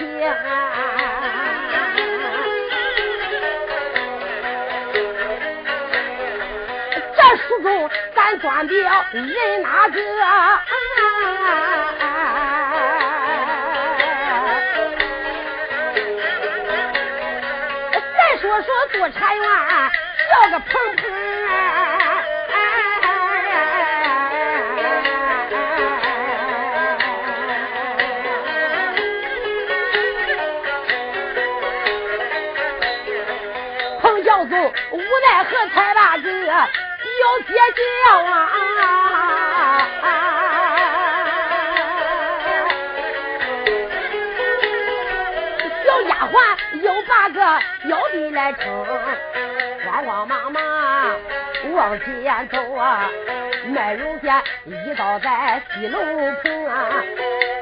这书中咱端表人哪个？再说说做茶园叫个鹏鹏。把这表姐叫啊！小丫鬟又把个表弟来撑，慌慌忙忙往前走啊！麦荣县一到在西楼棚啊，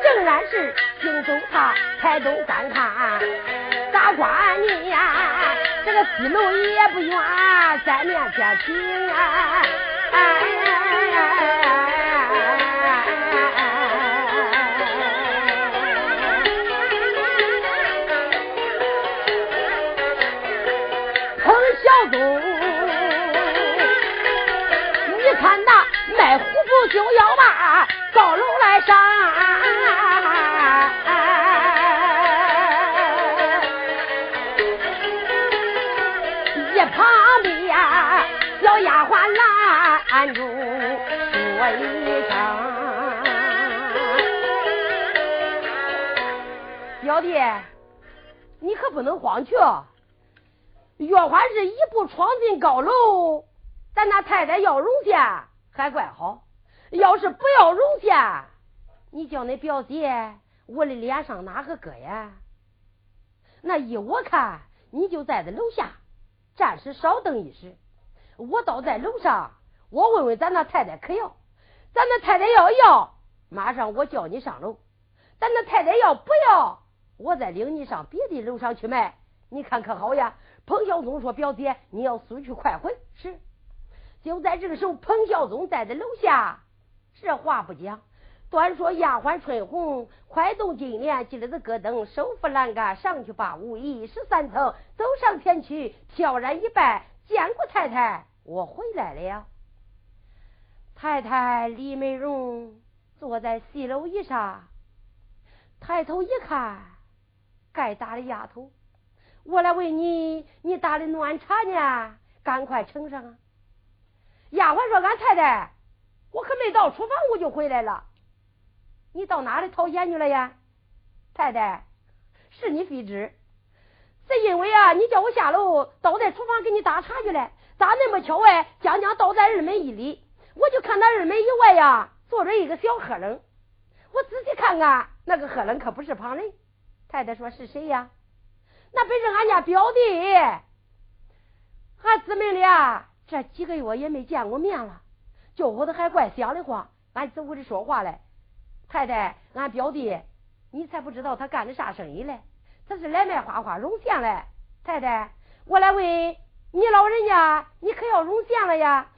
正然是行走他抬头观看，大官你呀！这个西楼也不远，在面前停啊！彭小东，你看那卖虎布就要把高楼来上。拦住说一声，表弟，你可不能慌去。月欢是一步闯进高楼，咱那太太要容下还怪好；要是不要容下，你叫那表姐我的脸上哪个搁呀？那依我看，你就在这楼下暂时稍等一时，我倒在楼上。我问问咱那太太可要？咱那太太要要，马上我叫你上楼；咱那太太要不要，我再领你上别的楼上去卖。你看可好呀？彭孝宗说：“表姐，你要速去快回。”是。就在这个时候，彭孝宗在楼下，这话不讲。端说丫鬟春红，快动金莲，系了这个灯，手扶栏杆，上去把武一十三层，走上前去，挑然一拜，见过太太，我回来了。太太李美荣坐在西楼椅上，抬头一看，该打的丫头，我来问你，你打的暖茶呢？赶快盛上啊！丫鬟说：“俺太太，我可没到厨房，我就回来了。你到哪里讨钱去了呀？太太，是你非知，是因为啊，你叫我下楼，倒在厨房给你打茶去了。咋那么巧哎？将将倒在二门一里。”我就看那二门以外呀，坐着一个小黑人。我仔细看看，那个黑人可不是旁人。太太说是谁呀？那本是俺家表弟。俺姊妹俩这几个月也没见过面了，叫我都还怪想的慌。俺走过去说话来，太太，俺表弟，你才不知道他干的啥生意嘞？他是来卖花花绒线嘞。太太，我来问你老人家，你可要绒线了呀？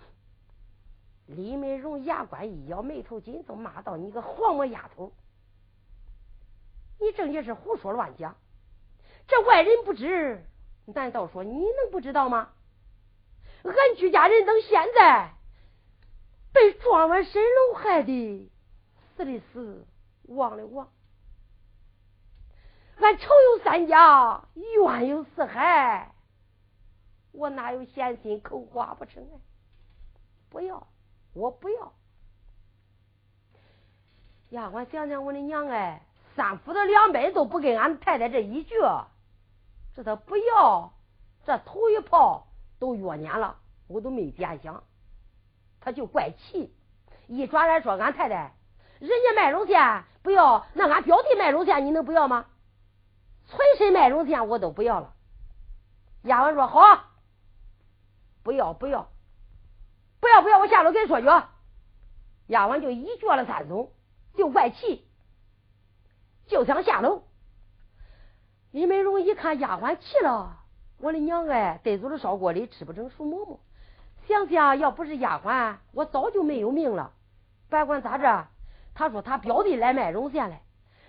李美荣牙关一咬，眉头紧皱，骂道：“你个黄毛丫头，你正经是胡说乱讲！这外人不知，难道说你能不知道吗？俺居家人等现在被庄文沈龙害的，死的死，亡的亡。俺仇有三家，怨有四海，我哪有闲心口花不成？不要！”我不要，丫鬟想想我的娘哎，三夫的两百都不跟俺太太这一句，这他不要，这头一炮都约撵了，我都没点想，他就怪气，一转来说俺太太，人家卖绒线不要，那俺表弟卖绒线你能不要吗？存身卖绒线我都不要了。丫鬟说好，不要不要。不要不要，我下楼跟你说去。丫鬟就一脚了三松，就怪气，就想下楼。李美荣一看丫鬟气了，我的娘哎，得走了烧锅里吃不成熟馍馍。想想要不是丫鬟，我早就没有命了。别管咋着，他说他表弟来卖绒线来，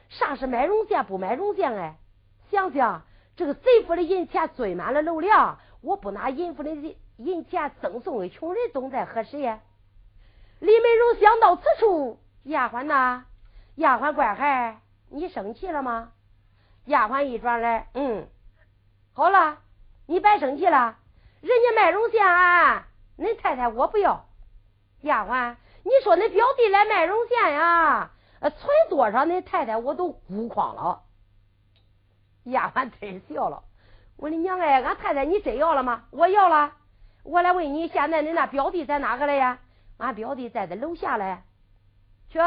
啥是买绒线不买绒线哎？想想这个贼府的银钱堆满了楼梁，我不拿银府的银钱赠送给穷人，总在何时呀？李美荣想到此处，丫鬟呐，丫鬟乖孩，你生气了吗？丫鬟一转来，嗯，好了，你别生气了，人家卖绒线，啊恁太太我不要。丫鬟，你说恁表弟来卖绒线呀？存多少恁太太我都孤筐了。丫鬟真笑了，我的娘哎，俺太太你真要了吗？我要了。我来问你，现在恁那表弟在哪个了呀？俺表弟在这楼下嘞。去，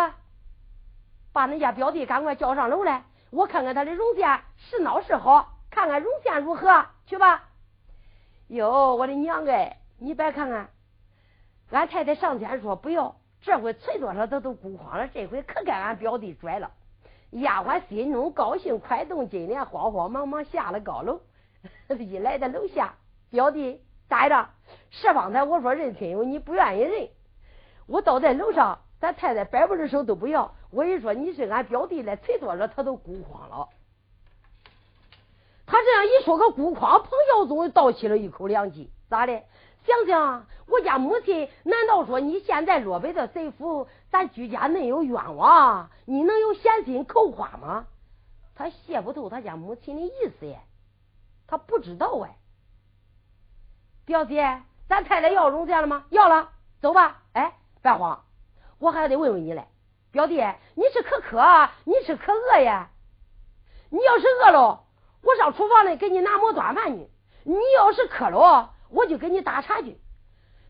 把恁家表弟赶快叫上楼来。我看看他的绒线是孬是好，看看绒线如何？去吧。哟，我的娘哎，你别看看，俺太太上前说不要，这回存多少他都孤慌了，这回可该俺表弟拽了。丫鬟心中高兴，快动金莲，慌慌忙忙下了高楼。一来到楼下，表弟呆着？是方才我说认亲友，你不愿意认，我倒在楼上。咱太太摆不着手都不要，我一说你是俺表弟来，啐多少他都孤慌了。他这样一说个孤筐，彭孝宗倒吸了一口凉气。咋的？想想我家母亲，难道说你现在落北的贼府，咱居家恁有冤枉？你能有闲心扣花吗？他泄不透他家母亲的意思耶，他不知道哎。表姐，咱太太要绒线了吗？要了，走吧。哎，别慌。我还得问问你嘞，表弟，你是可渴，你是可饿呀？你要是饿了，我上厨房里给你拿馍端饭去；你要是渴了，我就给你打茶去。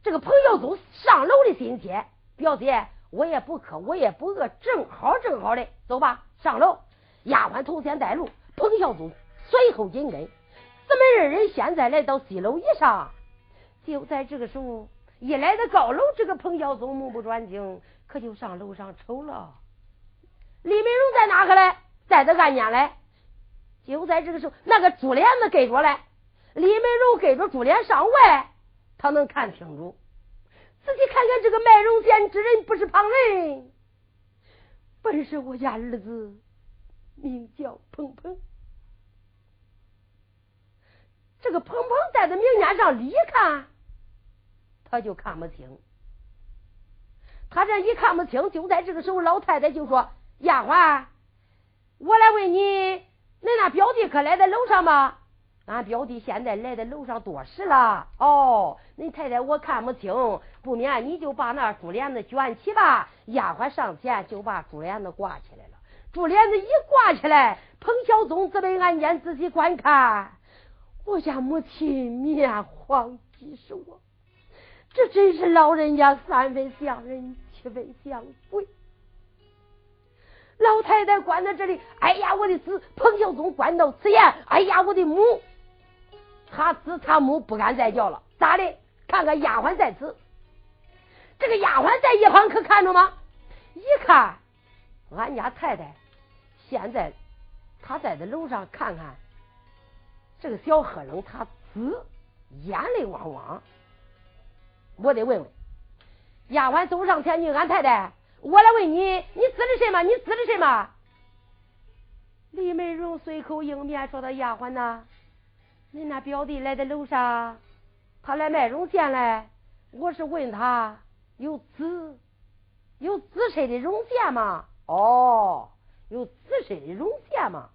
这个彭耀宗上楼的心切，表姐，我也不渴，我也不饿，正好正好的，走吧，上楼。丫鬟头先带路，彭孝宗随后紧跟。姊妹二人现在来到西楼以上，就在这个时候，一来到高楼，这个彭孝宗目不转睛。可就上楼上瞅了，李美荣在哪个嘞？在这暗间嘞。就在这个时候，那个珠帘子给着嘞，李美荣给着珠帘上外，他能看清楚。仔细看看这个卖绒线之人，不是旁人，本是我家儿子，名叫鹏鹏。这个鹏鹏在这明面上里看，他就看不清。他这一看不清，就在这个时候，老太太就说：“丫鬟，我来问你，恁那表弟可来在楼上吗？俺表弟现在来在楼上多时了。哦，恁太太我看不清，不免你就把那珠帘子卷起吧。丫鬟上前就把珠帘子挂起来了。珠帘子一挂起来，彭小宗自备案件仔细观看，我家母亲面黄肌瘦啊，这真是老人家三分像人。”七分像鬼，老太太关在这里。哎呀，我的子彭孝宗关到此言。哎呀，我的母，他子他母不敢再叫了。咋的？看看丫鬟在此，这个丫鬟在一旁可看着吗？一看，俺家太太现在她在这楼上看看，这个小黑人他子眼泪汪汪。我得问问。丫鬟走上前去，俺太太，我来问你，你指的什么？你指的什么？李美荣随口应面说：“的丫鬟呐，你那表弟来在楼上，他来卖绒线来。我是问他有紫有紫色的绒线吗？哦，有紫色的绒线吗？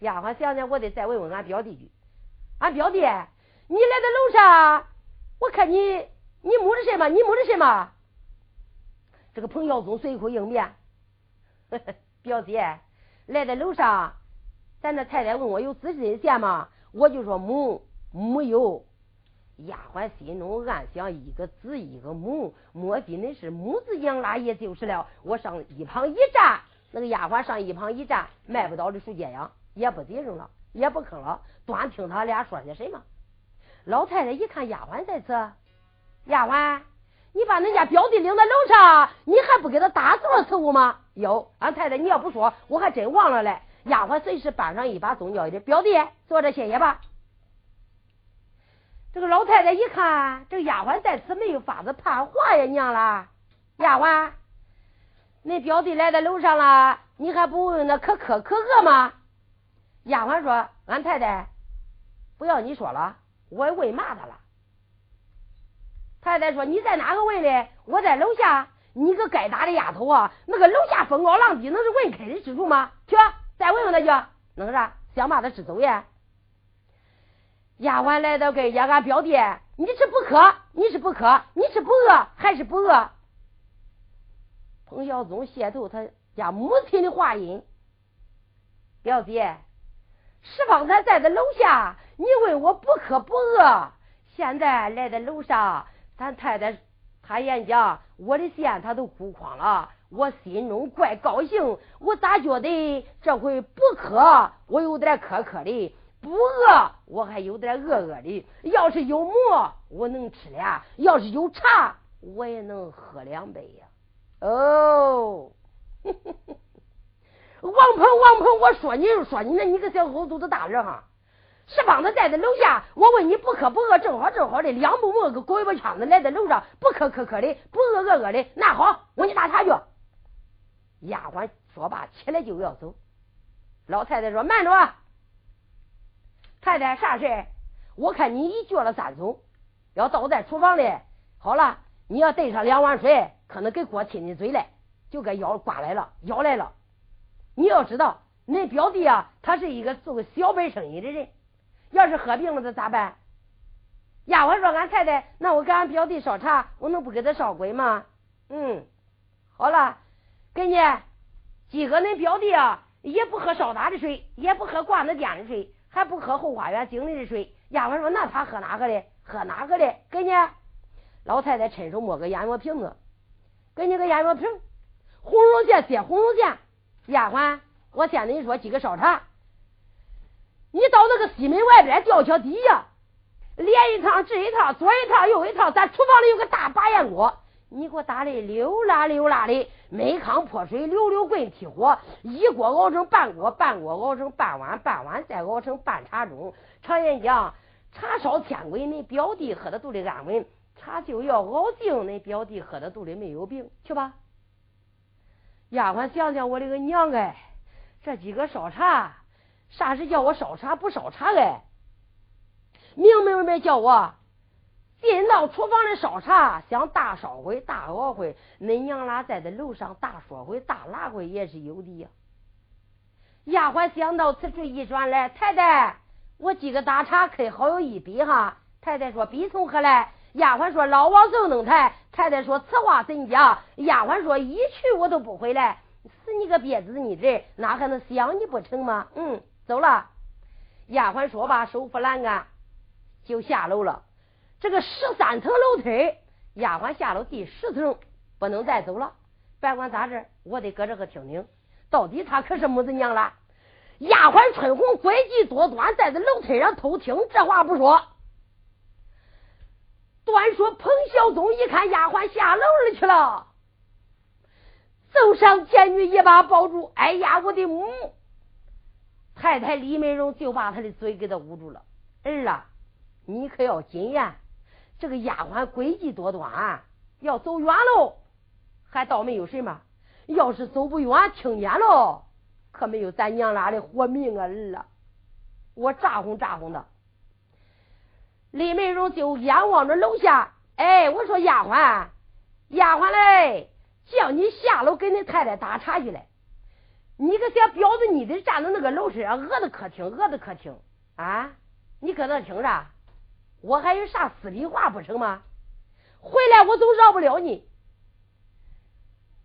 丫鬟想想，我得再问问俺表弟去。俺表弟，你来到楼上，我看你。”你摸的什么？你摸的什么？这个彭耀宗随口应面，表姐来在楼上，咱那太太问我有紫针线吗？我就说母没有。丫鬟心中暗想：一个子一个母，莫非恁是母子养拉也就是了。我上一旁一站，那个丫鬟上一旁一站，卖不倒的树尖秧，也不顶上了，也不吭了，端听他俩说些什么。老太太一看丫鬟在此。丫鬟，你把恁家表弟领到楼上，你还不给他打坐伺候吗？哟，俺太太，你要不说，我还真忘了嘞。丫鬟随时搬上一把宗教的表弟，坐着歇歇吧。这个老太太一看，这个丫鬟在此没有法子判话呀，娘啦，丫鬟，恁表弟来到楼上了，你还不问问那可可可饿吗？丫鬟说：“俺太太不要你说了，我问骂他了。”太太说：“你在哪个问的？我在楼下。你个该打的丫头啊！那个楼下风高浪低，能是问开的之处吗？去，再问问他去，弄啥？想把他支走呀？”丫鬟来到跟前，俺表弟，你是不渴？你是不渴？你是不饿还是不饿？彭孝宗谢头他家母亲的话音，表弟，是方才在他楼下，你问我不渴不饿，现在来到楼上，咱太太他演讲，我的线他都哭光了，我心中怪高兴，我咋觉得这回不渴，我有点渴渴的。不饿，我还有点饿饿的。要是有馍，我能吃俩；要是有茶，我也能喝两杯呀。哦，王鹏，王鹏，我说你就说你，那你个小狗肚子大人哈！是方子在楼下，我问你不渴不饿，正好正好的，两步磨个狗尾巴枪子来在楼上，不渴渴渴的，不饿饿饿的。那好，我你打茶去。丫鬟说罢，起来就要走。老太太说：“慢着。”太太，啥事我看你一撅了三怂，要倒在厨房里。好了，你要兑上两碗水，可能给锅亲亲嘴来，就该腰刮来了，咬来了。你要知道，恁表弟啊，他是一个做个小本生意的人，要是喝病了，这咋办？丫鬟说：“俺太太，那我给俺表弟烧茶，我能不给他烧鬼吗？”嗯，好了，给你。今个恁表弟啊，也不喝烧茶的水，也不喝挂那店的水。还不喝后花园井里的水，丫鬟说：“那他喝哪个的？喝哪个的？给你。”老太太伸手摸个眼药瓶子，给你个眼药瓶，红绒线接红绒线。丫鬟，我先跟你说几个烧茶。你到那个西门外边吊桥底下，连一趟这一趟，左一趟右一趟，咱厨房里有个大把烟锅。你给我打的溜啦溜啦的，煤炕泼水，溜溜棍踢火，一锅熬成半锅，半锅熬成半碗，半碗再熬成半茶盅。常言讲，茶烧天鬼，你表弟喝的肚里安稳；茶就要熬净，你表弟喝的肚里没有病。去吧，丫鬟想想，我的个娘哎，这几个烧茶，啥时叫我烧茶不烧茶嘞？明明白白叫我。进到厨房里烧茶，想大烧会、大熬会，恁娘俩在这楼上大说会、大拉会也是有的呀。丫鬟想到此处一转来，太太，我几个打茶客好有一笔哈。太太说：“笔从何来？”丫鬟说：“老王走能台。”太太说：“此话怎讲？”丫鬟说：“一去我都不回来。”死你个鳖子你这，哪还能想你不成吗？嗯，走了。丫鬟说罢，手扶栏杆就下楼了。这个十三层楼梯，丫鬟下了第十层，不能再走了。别管咋着，我得搁这个听听，到底他可是母子娘了。丫鬟春红诡计多端，在这楼梯上偷听，这话不说。端说彭孝宗一看丫鬟下楼里去了，走上前去一把抱住，哎呀，我的母！太太李美荣就把他的嘴给他捂住了。儿啊，你可要谨言。这个丫鬟诡计多端，要走远喽，还倒没有什么；要是走不远，听见喽，可没有咱娘俩的活命啊！儿啊，我咋哄咋哄的。李美荣就眼望着楼下，哎，我说丫鬟，丫鬟嘞，叫你下楼给你太太打茶去来。你个小婊子，你得站在那个楼上，饿的可听，饿的可听啊！你搁那听着。我还有啥私里话不成吗？回来我总饶不了你。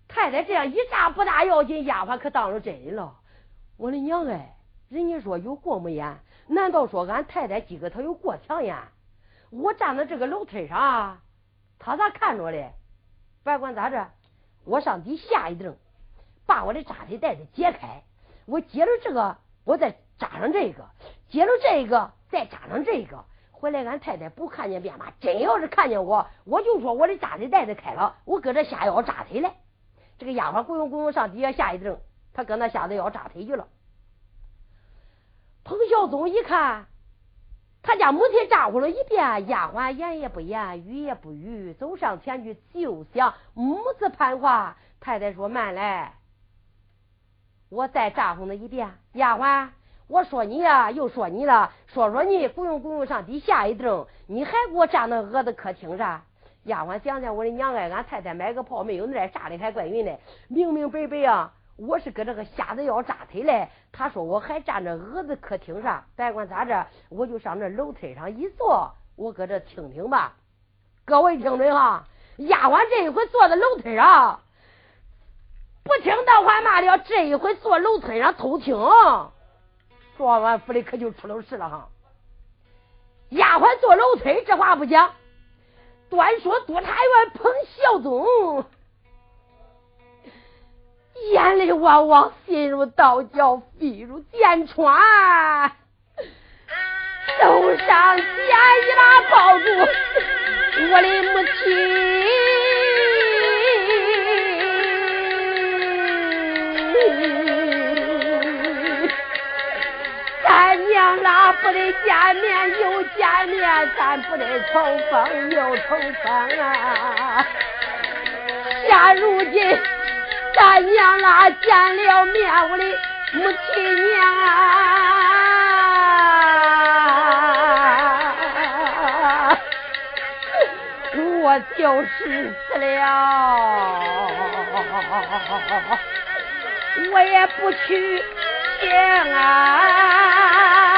太太这样一炸不大要紧，丫鬟可当了真的了。我的娘哎，人家说有过目眼，难道说俺太太今个她有过强眼？我站在这个楼梯上，她咋看着嘞？别管咋着，我上底下一蹬，把我的扎腿带子解开，我接着这个，我再扎上这个，接着这个，再扎上这个。回来，俺太太不看见便骂，真要是看见我，我就说我的扎腿带子开了，我搁这下腰扎腿来。这个丫鬟咕咚咕咚上底下下一蹬，他搁那下子腰扎腿去了。彭孝宗一看，他家母亲咋呼了一遍，丫鬟言也不言，语也不语，走上前去就想母子攀话。太太说慢来，我再咋呼他一遍，丫鬟，我说你呀，又说你了，说说你，不用不用上地下一等，你还给我站那蛾子客厅上。丫鬟想想，我的娘哎，俺太太买个炮没有那炸的还怪匀呢，明明白白啊，我是搁这个瞎子要炸腿嘞。他说我还站着蛾子客厅上，别管咋着，我就上这楼梯上一坐，我搁这听听吧。各位听准哈，丫鬟这一回坐在楼梯上。不听大话骂了，这一回坐楼梯上偷听，说完府里可就出了事了哈。丫鬟坐楼梯，这话不讲，端说督察员彭孝宗，眼泪汪汪，心如刀绞，肺如剑穿，手上剑一把抱住我的母亲。娘啦，不得见面又见面，咱不得重逢又重逢啊！现如今，咱娘啦见了面，我的母亲娘啊，我就是死了，我也不去天啊。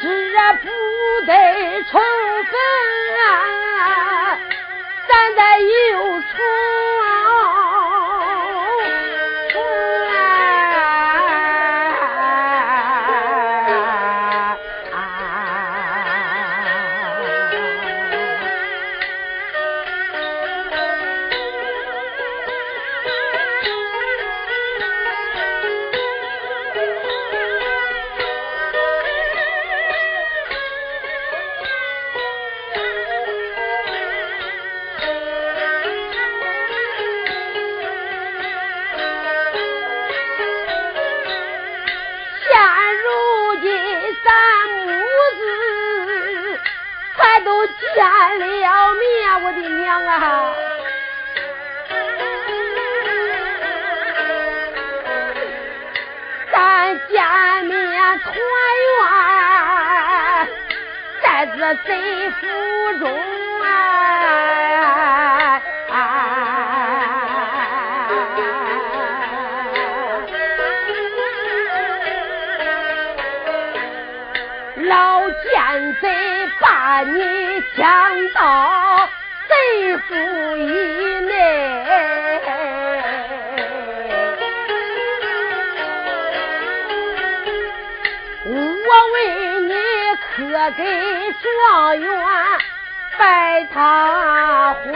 是啊，不得充分啊，咱得有出。你抢到贼府以内，我为你可给。状元拜堂户，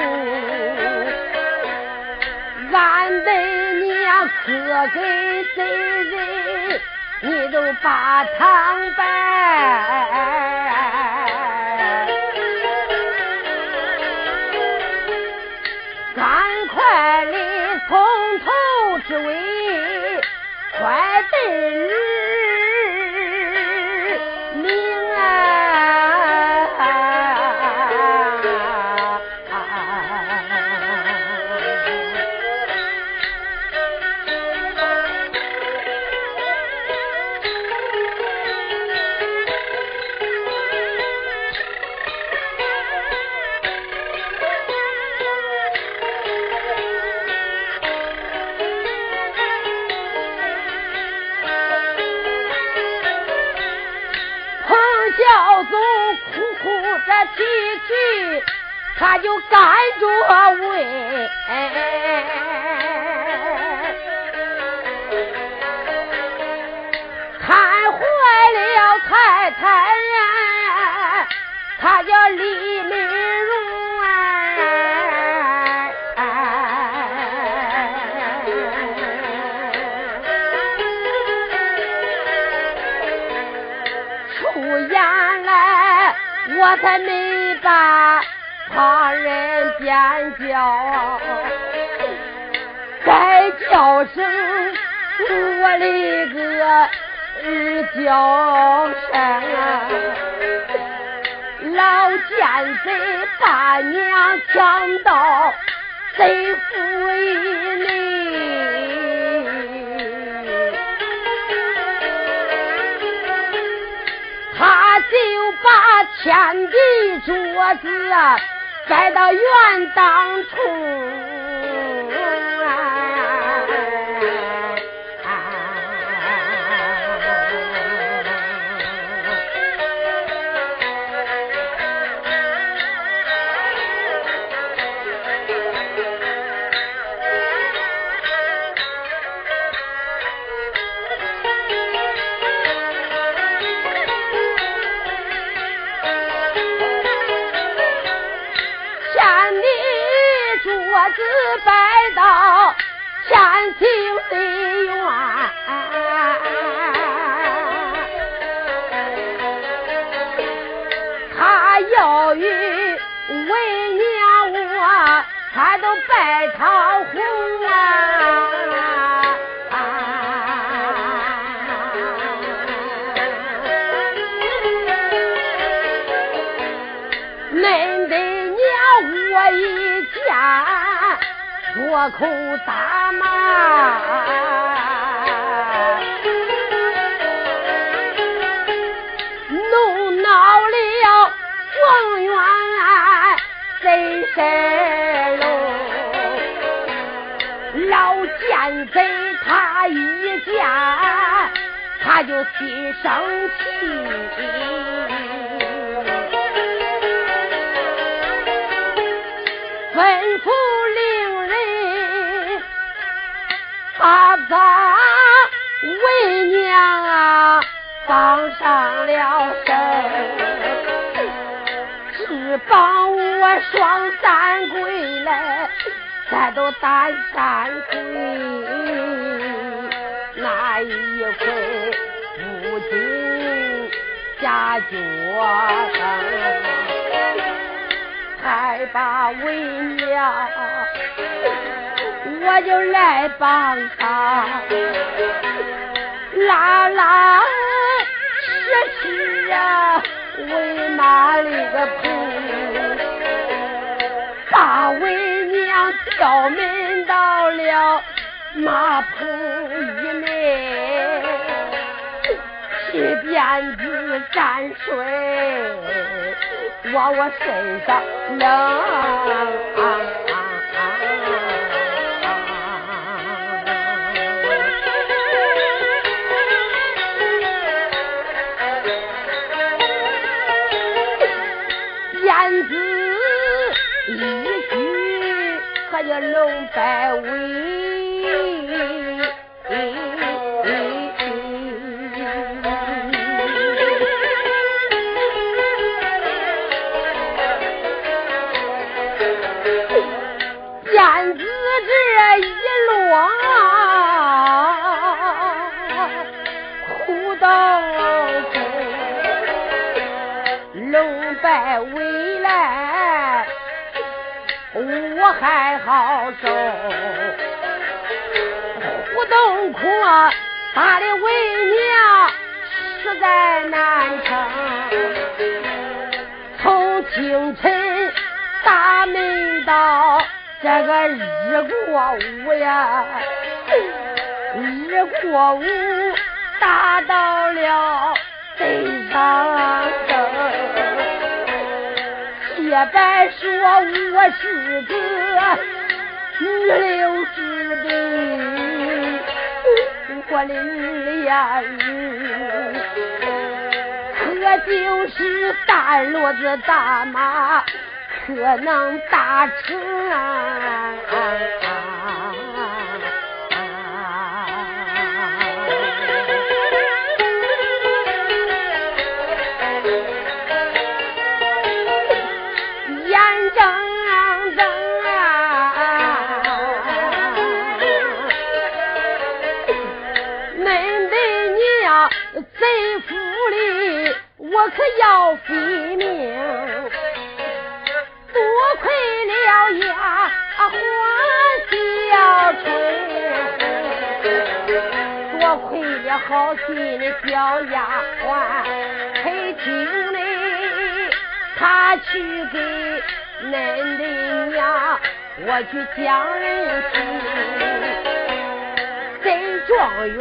俺的娘可给贼人你都把堂拜。他叫，再叫声我的个叫声，老奸贼把娘抢到贼府里，他就把天地桌子。栽到院当中。我就来帮他拉拉拾拾啊，为马里个棚，把为娘吊门到了马棚一内，替鞭子沾水往我身上扔。叫龙摆还好受。胡东苦打的为娘实在难撑。从清晨大门到这个日过午呀，日过午打到了北上也别说我是个女流之辈，我的儿呀儿，可就是大骡子大马，可能打成啊。好心的小丫鬟裴青嘞，她去给恁的娘我去讲人情，在状元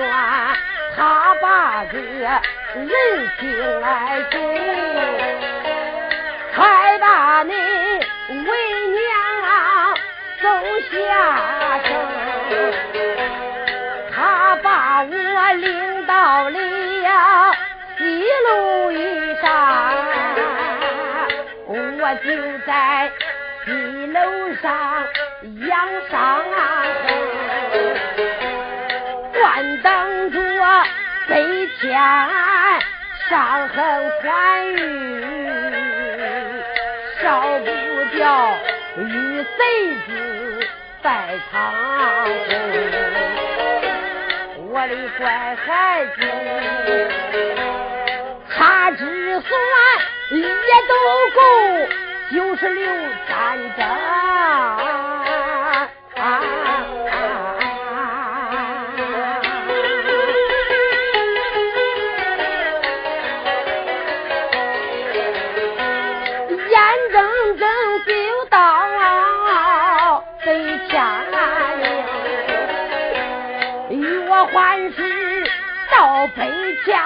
他把这。人情来给，才把你为娘走下生。他把我领到了西楼一上，我就在西楼上养伤，关等着北天。伤痕欢愉，少不掉与谁子拜堂我的乖孩子，他只算也都够就是六战争。北天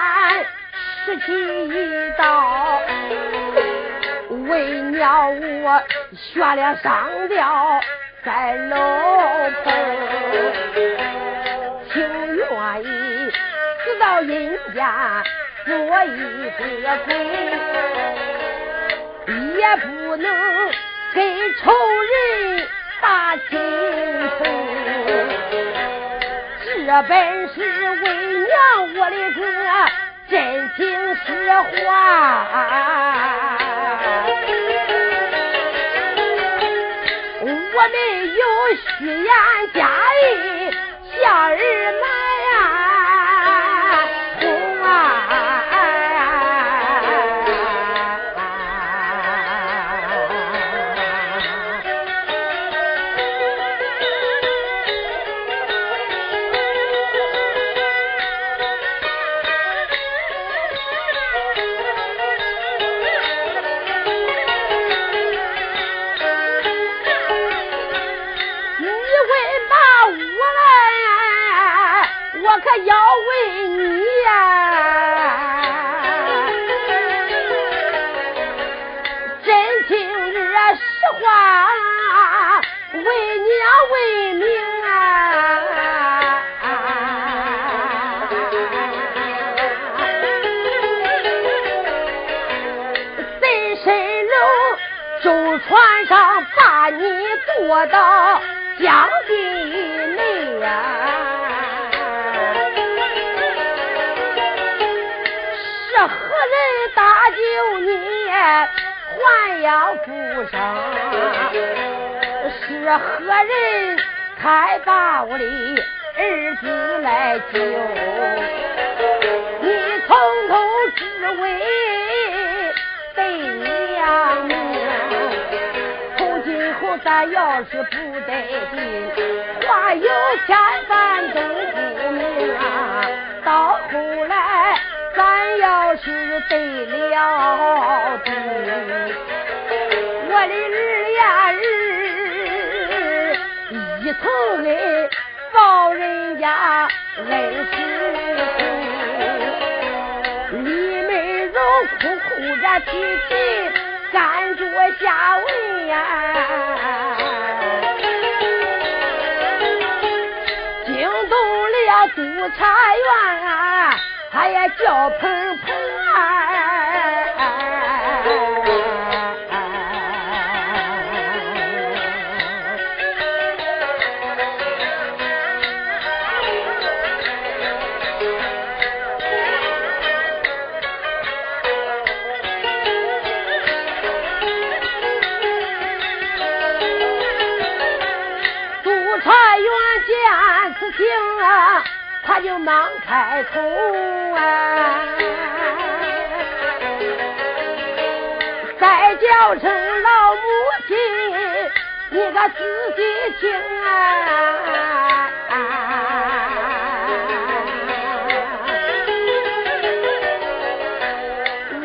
十七一刀，为娘我学了上吊在楼棚，情愿意死到阴间做一个鬼，也不能给仇人打亲仇。这本是为娘我的哥真情实话，我没有虚言假意向儿瞒。我到江堤内呀，是何人搭救你还阳复生？是何人才把我的儿子来救？你从头至尾咱要是不得劲，话有千番都不明啊。到后来，咱要是得了病，我的儿呀儿，一头恩报人家恩师傅，李美荣哭哭着啼啼。赶着下文呀，惊动了督察员，他也叫鹏鹏口啊，再叫声老母亲，你可仔细听啊，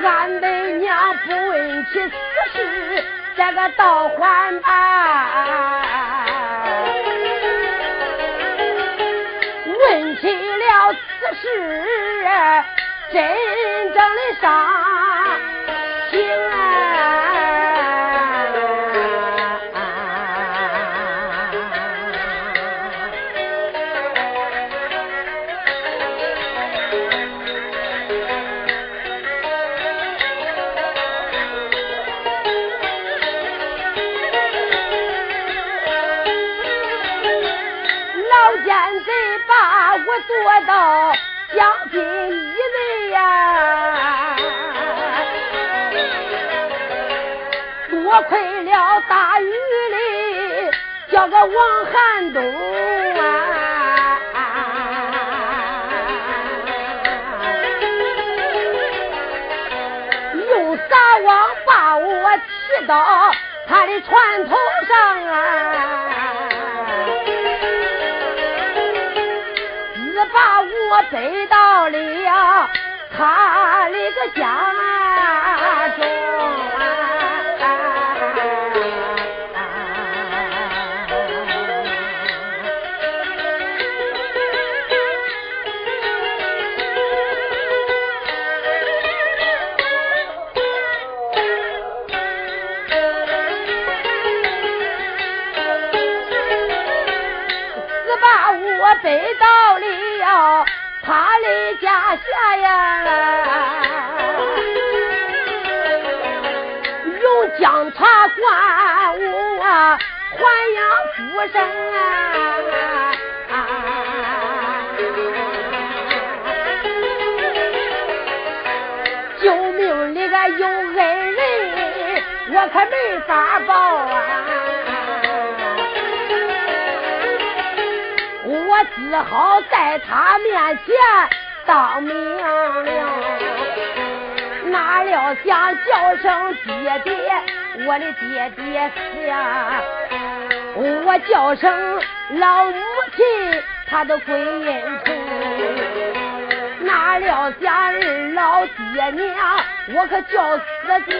俺的娘不问起私事，这个倒还吧。真正的伤亏了大雨里叫个王寒冬啊，用撒网把我提到他的船头上啊。把我背到了他的个家中。啊呀，用姜茶灌我还阳复生啊！救命里个有恩人，我可没法报啊！我只好在他面前当明了，哪料想叫声爹爹，我的爹爹死呀！我叫声老母亲，他都归阴城。哪料想二老爹娘，我可叫死定。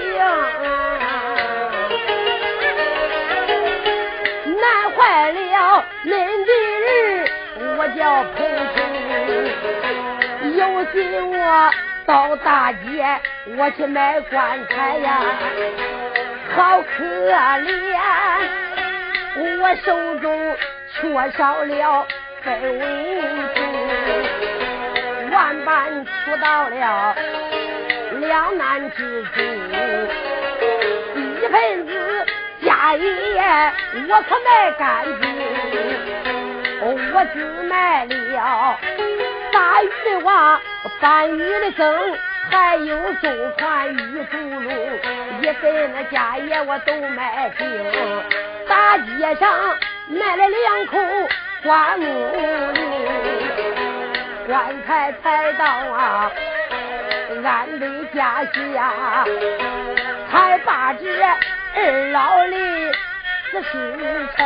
难坏了恁的儿。我叫彭春，有心我到大街我去买棺材呀，好可怜，我手中缺少了分文，万般出到了两难之中，一盆子家业我可卖干净。我只卖了大鱼的王、半鱼的羹，还有中船玉竹龙，一分那家业我都卖尽。大街上卖了两口棺木林，棺材抬到啊俺的家乡，才把这二老的死时成，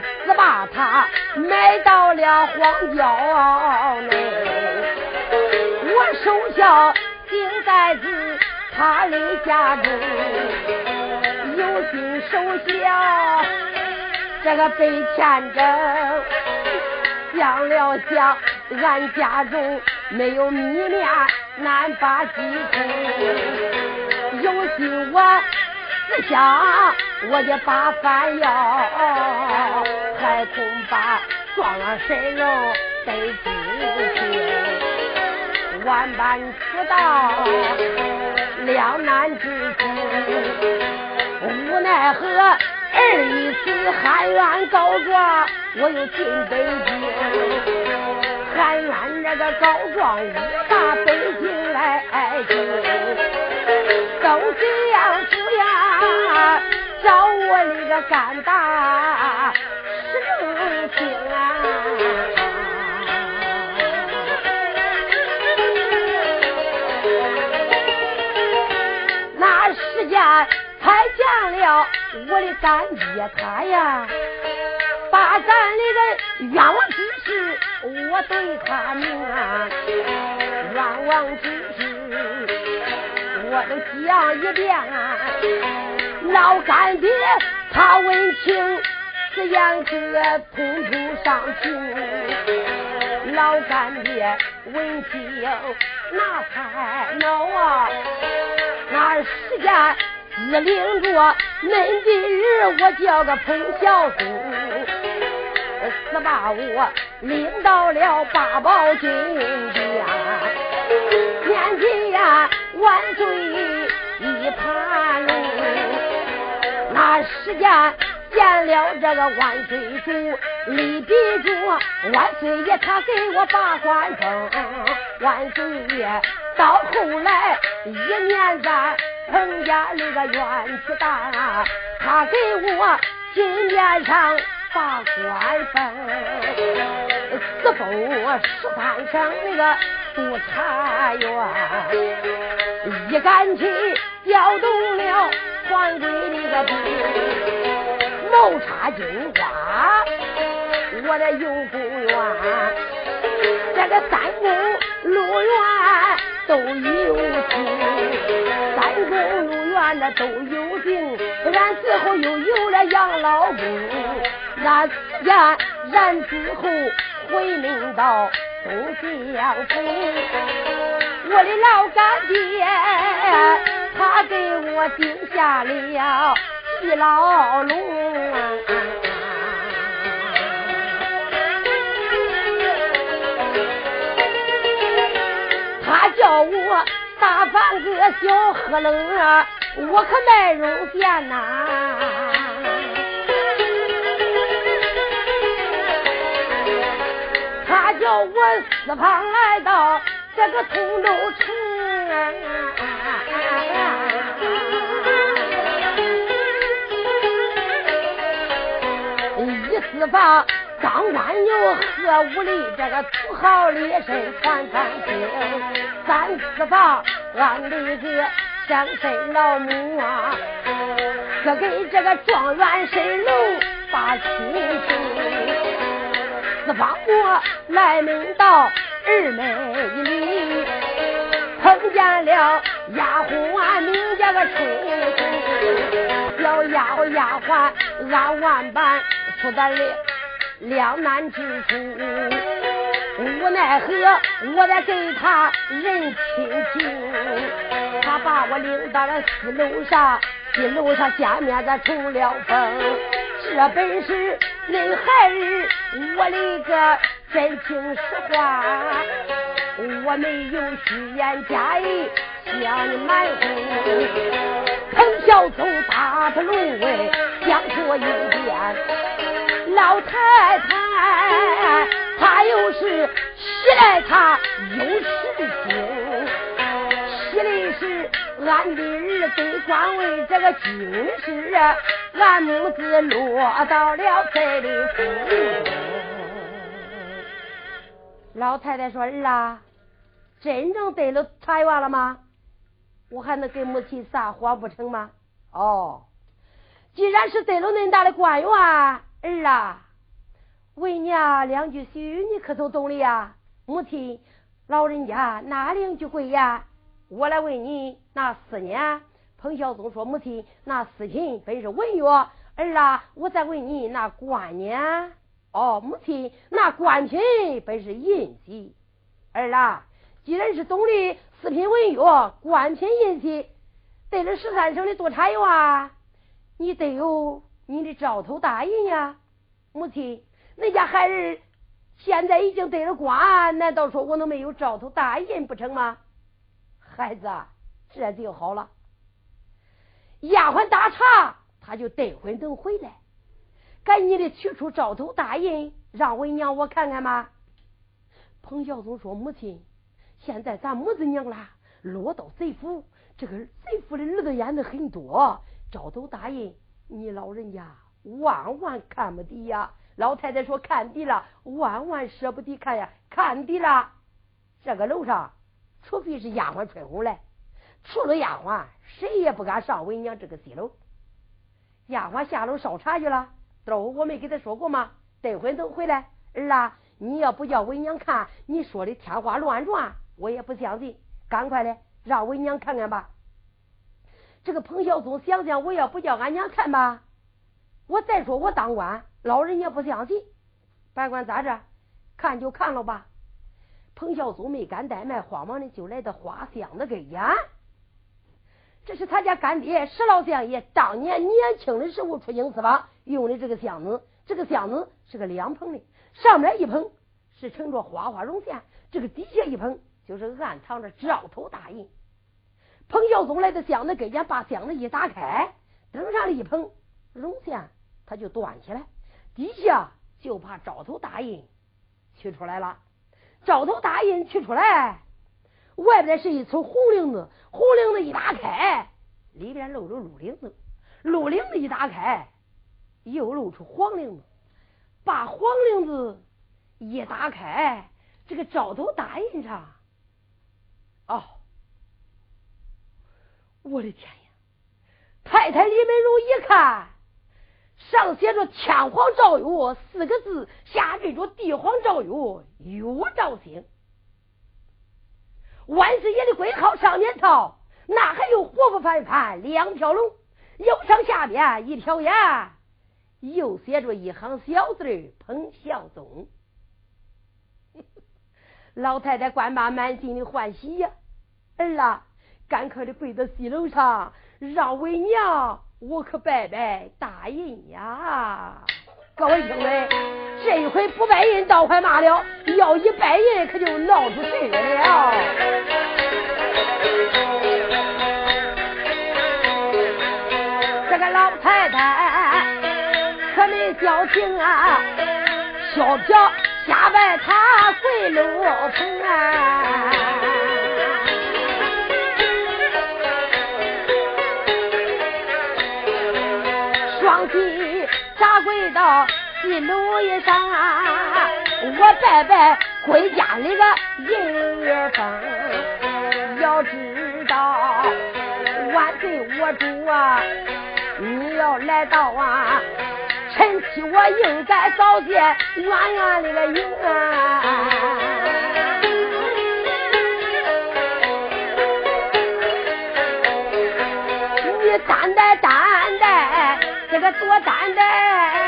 只把他埋到了荒郊内。我手下定在子他的家中，有心收下这个被天征，想了想，俺家中没有米面，难把鸡充。有心我思想，我的把饭要，还恐怕撞了神肉得知情。万般知道两难之中，无奈何儿一次喊冤告状，我又进北京。喊冤这个告状，我打北京来都这样子呀，找我那个干大事情啊！那时间才见了我的干爹他呀，把咱那个冤枉之事我对他明啊，冤枉之事。我都讲一遍，老干爹他问情，此言可通不上情。老干爹闻听那才恼啊，那时间只领着恁的儿，我叫个彭小松，是把我领到了八宝金殿，年纪呀。万岁一盘龙，时间见了这个万岁主，立地主万岁爷，他给我把官封。万岁爷到后来一年咱彭家那个冤屈大，他给我金面上把官封，赐封我十三省那个督察院。一杆旗调动了皇贵的个兵，谋插金花，我的永公园，这个三宫六院都有情，三宫六院那都有情，俺之后又有了养老宫，那然然之后回命到东江府。我的老干爹，他给我定下了一牢笼，他叫我大半个小黑冷啊，我可卖肉馅呐，叫我四方来到。这个通州城啊，一四方当官牛和屋里这个土豪劣绅传三清，三四方俺的个乡绅老母啊，可给这个状元神龙把亲情，四方我来明道。二门一里碰见了丫鬟，名叫个春。小丫鬟丫鬟俺万般出得了两难之处，无奈何我得给他认亲情。他把我领到了四楼上，新楼上见面咱冲了风。这本是恁孩儿，我的个。真情实话，我没有虚言假意向你瞒哄。彭小松大他龙位讲说一遍，老太太她又是喜来他有事情，俺的儿子官为这个军师，俺母子落到了这里府。老太太说：“儿啊，真正得了财源了吗？我还能给母亲撒谎不成吗？”哦，既然是得了恁大的官员，儿啊，问娘两句虚，你可都懂了呀？母亲，老人家哪两句贵呀？我来问你，那四年？彭孝宗说：“母亲，那四品本是文乐。儿啊，我再问你，那官呢？哦，母亲，那官品本是银器。儿啊，既然是懂的四品文乐，官品银器，得了十三省的督察员，你得有你的招头大印呀。母亲，那家孩儿现在已经得了官，难道说我能没有招头大印不成吗？孩子，这就好了。丫鬟打岔。”他就待会能回来，赶紧的取出招头大印，让为娘我看看吧。彭孝宗说：“母亲，现在咱母子娘啦落到贼府，这个贼府的儿子眼子很多，招头大印，你老人家万万看不得呀。”老太太说：“看的了，万万舍不得看呀，看的了。这个楼上，除非是丫鬟春红来，除了丫鬟，谁也不敢上为娘这个西楼。”丫鬟下楼烧茶去了，都我没给他说过吗？待会都回来，儿啊，你要不叫为娘看，你说的天花乱转，我也不相信。赶快的，让为娘看看吧。这个彭孝宗想想，我要不叫俺娘看吧，我再说我当官，老人家不相信。别管咋着，看就看了吧。彭孝宗没敢怠慢，慌忙的就来到花箱子跟前。这是他家干爹石老相爷当年年轻的时候出京四方用的这个箱子，这个箱子是个两棚的，上面一棚是盛着花花绒线，这个底下一棚就是暗藏着招头大印。彭孝宗来到箱子跟前，把箱子一打开，登上了一棚绒线，他就端起来，底下就把招头大印取出来了。招头大印取出来。外边是一层红绫子，红绫子一打开，里边露着绿绫子，绿绫子一打开，又露出黄绫子，把黄绫子一打开，这个招头大印上，哦，我的天呀！太太李美如一看，上写着“天皇诏曰”四个字，下缀着“帝皇诏曰”，岳兆兴。万岁爷的规号上面套，那还有活不翻盘两条龙，右上下边一条眼，又写着一行小字彭孝宗。老太太官妈满心的欢喜呀，儿啊，赶快的跪到西楼上，让为娘我可拜拜大人呀！各位兄弟，这一回不拜人倒快骂了，要一拜人可就闹出事来了。这个老太太可没交情啊，小票下拜他跪楼棚啊，到西楼一上，我拜拜归家里个银儿风。要知道万岁我主啊，你要来到啊，臣妻我应该早见远远里个迎啊。你担待担待。这个多担待，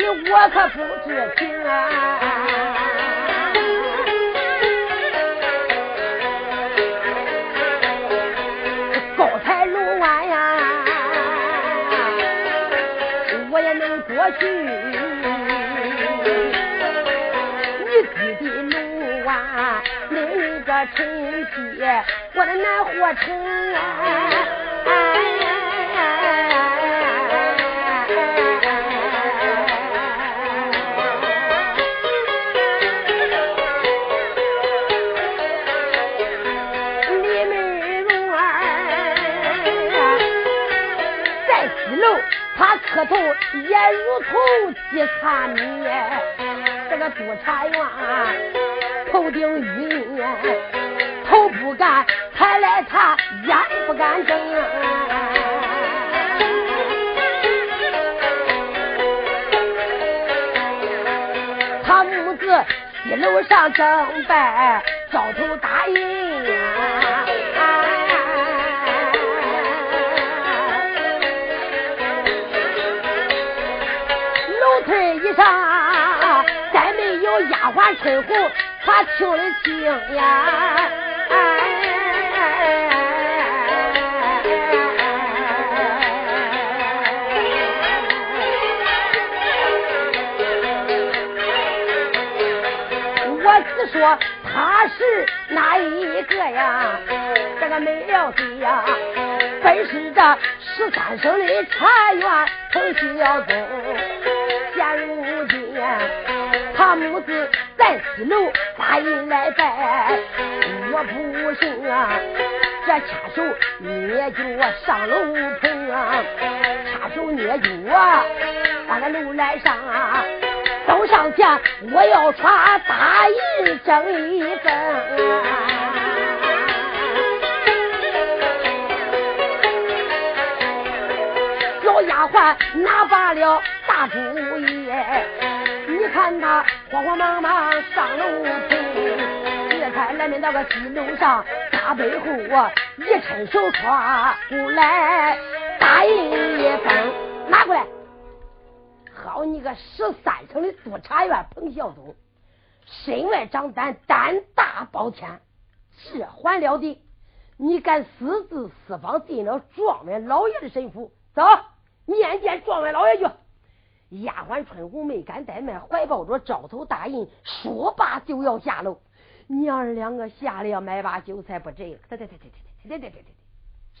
你我可不知情、啊。高台楼啊呀，我也能过去。你给的楼啊，那个成绩，我的难活成啊。哎呀如同饥餐米。这个督察员头顶晕，头不敢抬来他眼不敢睁。他母子西楼上正拜招头大印。上再没有丫鬟春红，他听得清呀。我只说他是哪一个呀？这个没了谁呀？本是这十三省的茶园程小宗。母子在西楼答应来拜，我不信啊！这掐手捏脚上楼棚啊，掐手捏脚把那楼来上啊，走上前我要传大印争一分。老丫鬟拿罢了。大主意，看他慌慌忙忙上楼棚，这才来到那个西楼上，大背后啊，一伸手抓过来，大印一封，拿过来。好你个十三层的督察院彭孝宗，身外长胆，胆大包天，这还了得？你敢私自私访进了状元老爷的神府？走，面见状元老爷去。丫鬟春红没敢怠慢，怀抱着招头大印，说罢就要下楼。娘儿两个下来要买把酒菜不对，对对对对对对对对对对，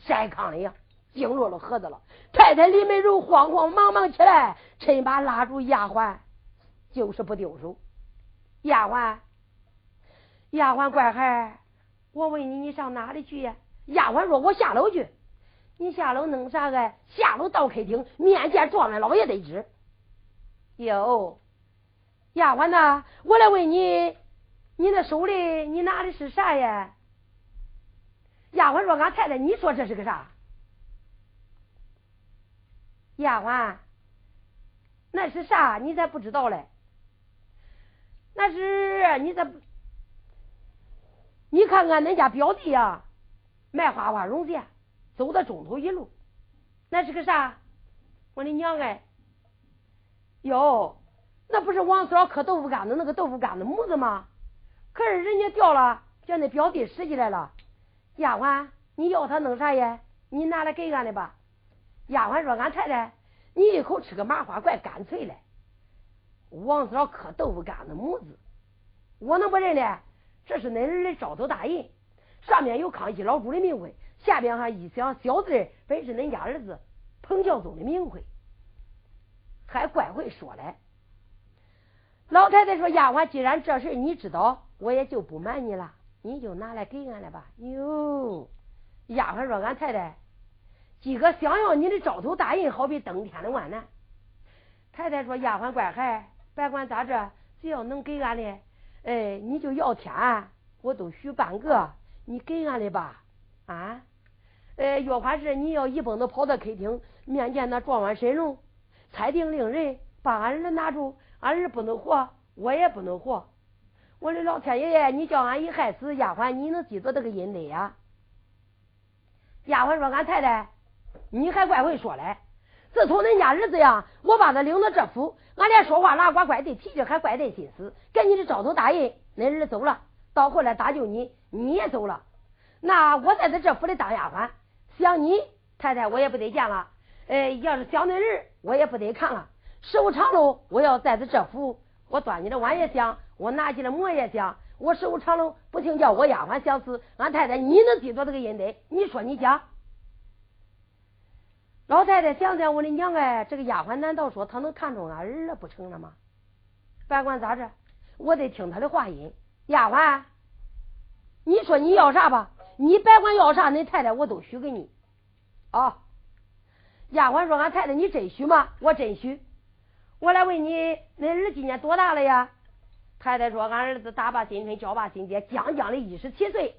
筛炕里呀，惊落了盒子了。太太李美柔慌慌忙忙起来，趁把拉住丫鬟，就是不丢手。丫鬟，丫鬟乖孩，我问你，你上哪里去呀？丫鬟说：“我下楼去。”你下楼弄啥个？下楼到客厅面见状元老爷得知。有，丫鬟呐，我来问你，你那手里你拿的是啥呀？丫鬟说：“俺太太，你说这是个啥？”丫鬟，那是啥？你咋不知道嘞？那是你咋？你看看恁家表弟呀，卖花花绒线，走到中途一路，那是个啥？我的娘哎！哟，那不是王四老磕豆腐干子那个豆腐干子模子吗？可是人家掉了，叫那表弟拾起来了。丫鬟，你要他弄啥呀？你拿来给俺的吧。丫鬟说：“俺太太，你一口吃个麻花，怪干脆嘞。王四老磕豆腐干子模子，我能不认呢？这是恁儿的招头大印，上面有康熙老主的名讳，下边还一行小字，本是恁家儿子彭孝宗的名讳。”还怪会说嘞！老太太说：“丫鬟，既然这事你知道，我也就不瞒你了，你就拿来给俺了吧。”哟，丫鬟说：“俺太太，今个想要你的招头大印，好比登天的万难。”太太说：“丫鬟乖孩，别管咋着，只要能给俺的，哎，你就要天，我都许半个，你给俺的吧。啊，呃，约话是你要一蹦子跑到客厅面见那状元神龙。”裁定令人把俺儿拿住，俺儿不能活，我也不能活。我的老天爷爷，你叫俺一害死丫鬟，你能记着这个阴德呀？丫鬟说：“俺太太，你还怪会说嘞。自从恁家儿子呀，我把他领到这府，俺连说话拉呱怪对脾气，还怪对心思。给你的招头大印，恁儿走了，到后来搭救你，你也走了。那我在这这府里当丫鬟，想你太太，我也不得见了。”哎，要是想恁儿，我也不得看了。时无长喽，我要在这这府，我端起来碗也香，我拿起来馍也香。我时无长喽，不听叫我丫鬟相思。俺太太，你能记住这个阴德？你说你讲。老太太想想我的娘哎，这个丫鬟难道说她能看中俺儿了不成了吗？别管咋着，我得听她的话音。丫鬟，你说你要啥吧？你别管要啥，恁太太我都许给你啊。丫鬟说：“俺太太，你真许吗？我真许。我来问你，恁儿今年多大了呀？”太太说：“俺儿子大把新春，小把新节，将将的一十七岁。”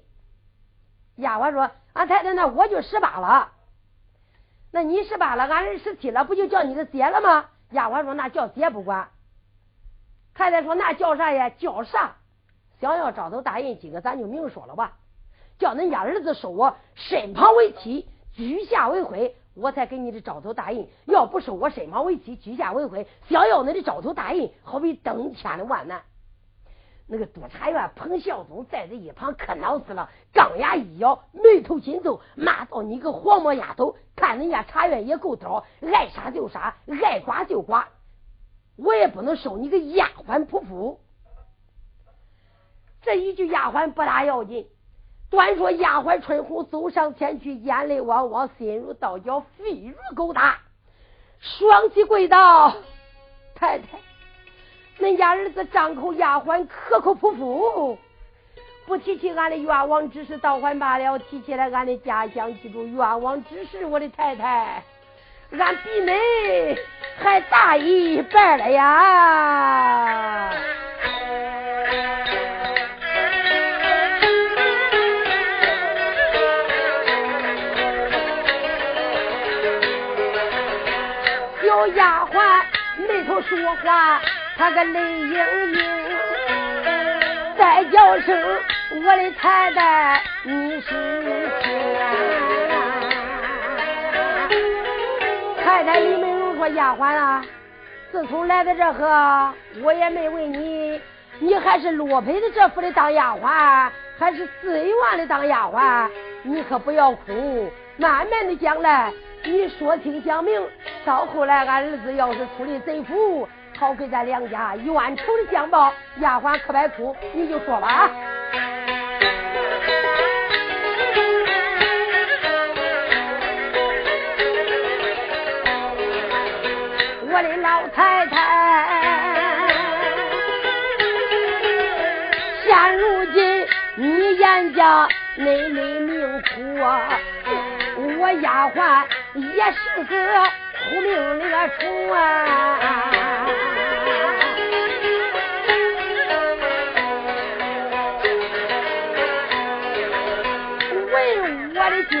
丫鬟说：“俺太太，那我就十八了。那你十八了，俺儿十七了，不就叫你的姐了吗？”丫鬟说：“那叫姐不管。”太太说：“那叫啥呀？叫啥？想要招头大印，今个咱就明说了吧。叫恁家儿子收我身旁为妻，居下为妃，我才给你的招头大印。要不收我身旁为妻，居家为婚，想要你的招头大印，好比登天的万难。”那个督察院彭孝宗在这一旁可恼死了，钢牙一咬，眉头紧皱，骂道：“你个黄毛丫头，看人家茶园也够刀，爱杀就杀，爱剐就剐。”我也不能收你个丫鬟仆妇。这一句丫鬟不大要紧，端说丫鬟春红走上前去，眼泪汪汪，心如刀绞，肺如狗打，双膝跪倒：“太太，恁家儿子张口丫鬟，可口仆妇，不提起俺的愿望之事，倒还罢了；提起来俺的家乡记住愿望之事，我的太太。”俺比恁还大一半了呀！小丫鬟眉头说话，她个泪盈盈，再叫声我的太太，你是亲。太太李美荣说：“丫鬟啊，自从来到这河，我也没问你，你还是落配的这府的当丫鬟，还是四院的当丫鬟？你可不要哭，慢慢的将来，你说清讲明。到后来，俺儿子要是出了贼府，好给咱两家冤仇的相报。丫鬟可别哭，你就说吧。”我的老太太，现如今你严家内内命苦啊，我丫鬟也是个苦命的个虫啊。为我的家。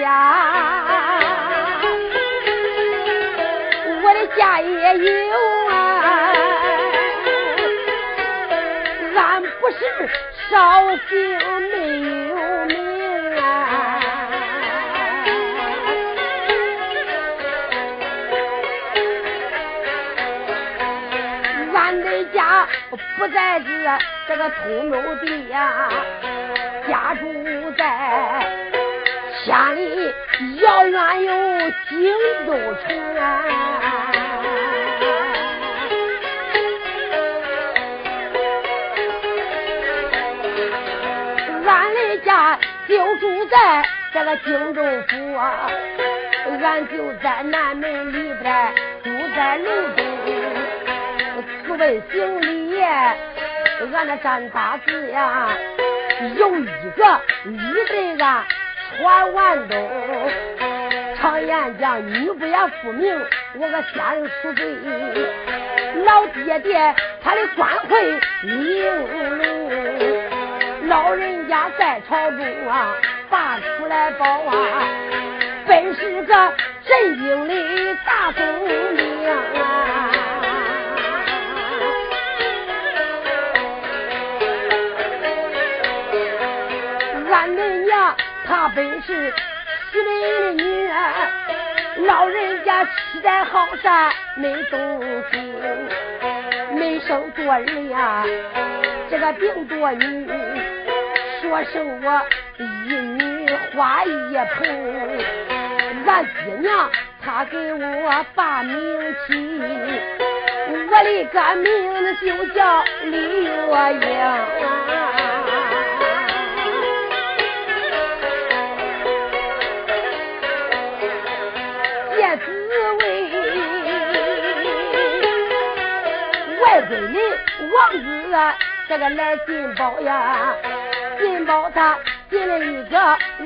家也有啊，俺不是少姓没不在这这个通州地呀，家住在县里遥远有荆州城啊。家就住在这个荆州府啊，俺就在南门里边住在楼中。此为行礼，俺那张大字呀，有一个礼对俺传完冬。常言讲，女不言父名，我个先人赎罪，老爹爹他的官会名隆。老人家在朝中啊，把出来报啊，本是个震惊的大总兵啊。她本是西门的女儿，老人家期待好善没动心，没生多儿呀，这个病多女。说生我一女花一盆，俺爹娘他给我把名起，我的个名字就叫李月英。外孙人王子这个来进宝呀。金宝他进了一个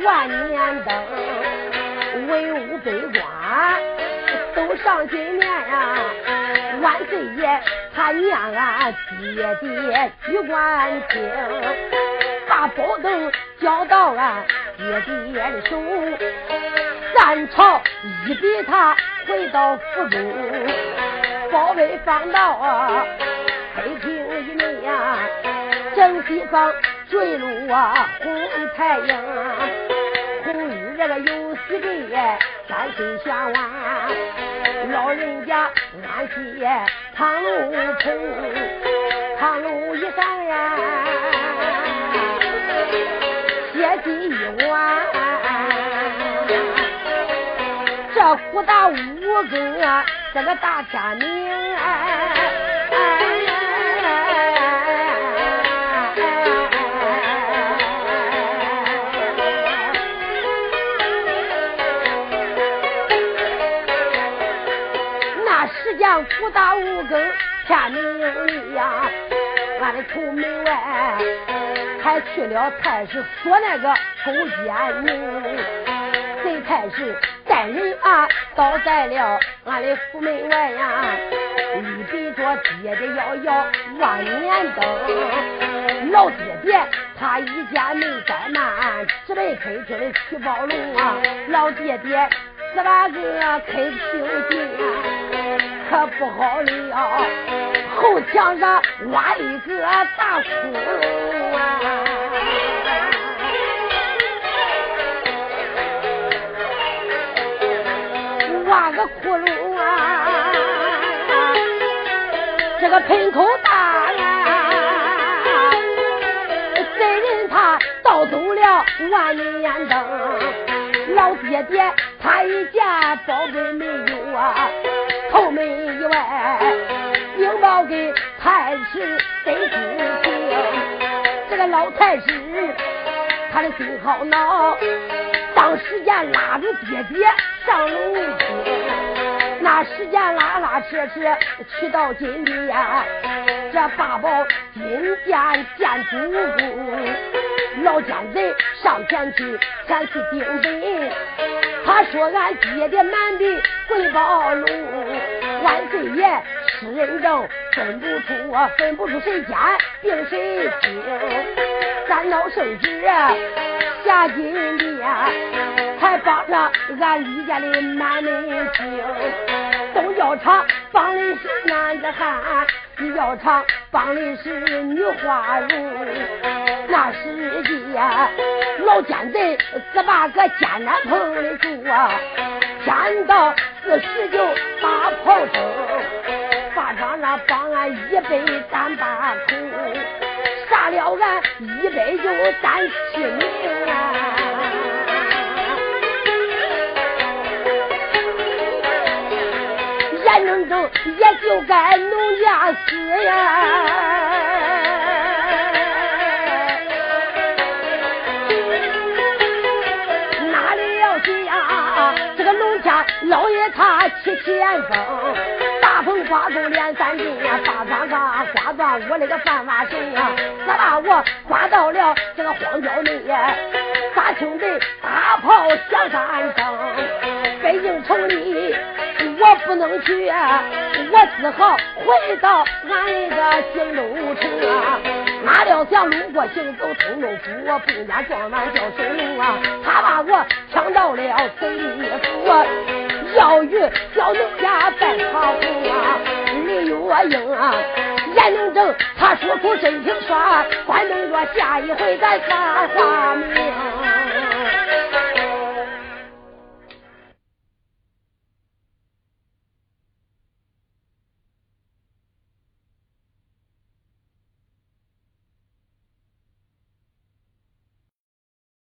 万年灯，文武百官都上心念呀。万岁爷他念俺爹爹举官清，把宝灯交到俺爹爹的手，三朝一比他回到府中，宝贝放到啊黑厅一内呀，正西方坠落啊红太阳，红日这个有喜的三岁下完，老人家安息堂路城，堂路一上呀，歇息一晚，这胡大五更，这个大天明那五更天明里呀，俺的出门外还去了太师说那个勾践宁，贼太师带人啊倒在了俺的府门外呀，一比着爹爹要摇万年灯，老爹爹他一家没怠慢，直奔开厅的七宝龙啊，老爹爹十八个开平进可不好了，后墙上挖一个大窟窿啊！挖个窟窿啊，这个盆口大啊，贼人他盗走了万年灯，老爹爹他一家宝贝没有啊，后门以外禀报给太师得知情，这个老太师他的心好恼，当时间拉着爹爹上楼梯，那时间拉拉扯扯去到金地呀，这八宝金殿见主公，老奸贼上前去前去顶本，他说俺爹爹难的回宝龙，万岁爷施人证分不出啊，分不出谁奸并谁清，咱老圣旨下金殿。还帮着俺李家的满门清，东教场帮的是男子汉，西教场帮的是女花容。那时间老奸贼只把个艰难碰的住啊，天到四十就打炮声，法场上帮俺一百单把口，杀了俺一百就单七名啊。严正正也就该奴家死呀，老爷他七前锋，大风刮走连三阵呀，刮刮刮刮断我那个饭碗绳呀，他把我刮到了这个荒郊内呀，大兄弟大炮响三声，北京城里。我不能去，我只好回到俺那个京州城啊！哪料想路过行走通州府，我不见壮男叫神龙啊！他把我抢到了贼里府，要与小农家拜堂红啊！李月英啊，严龙正他说出真情说，关等着下一回咱发话明。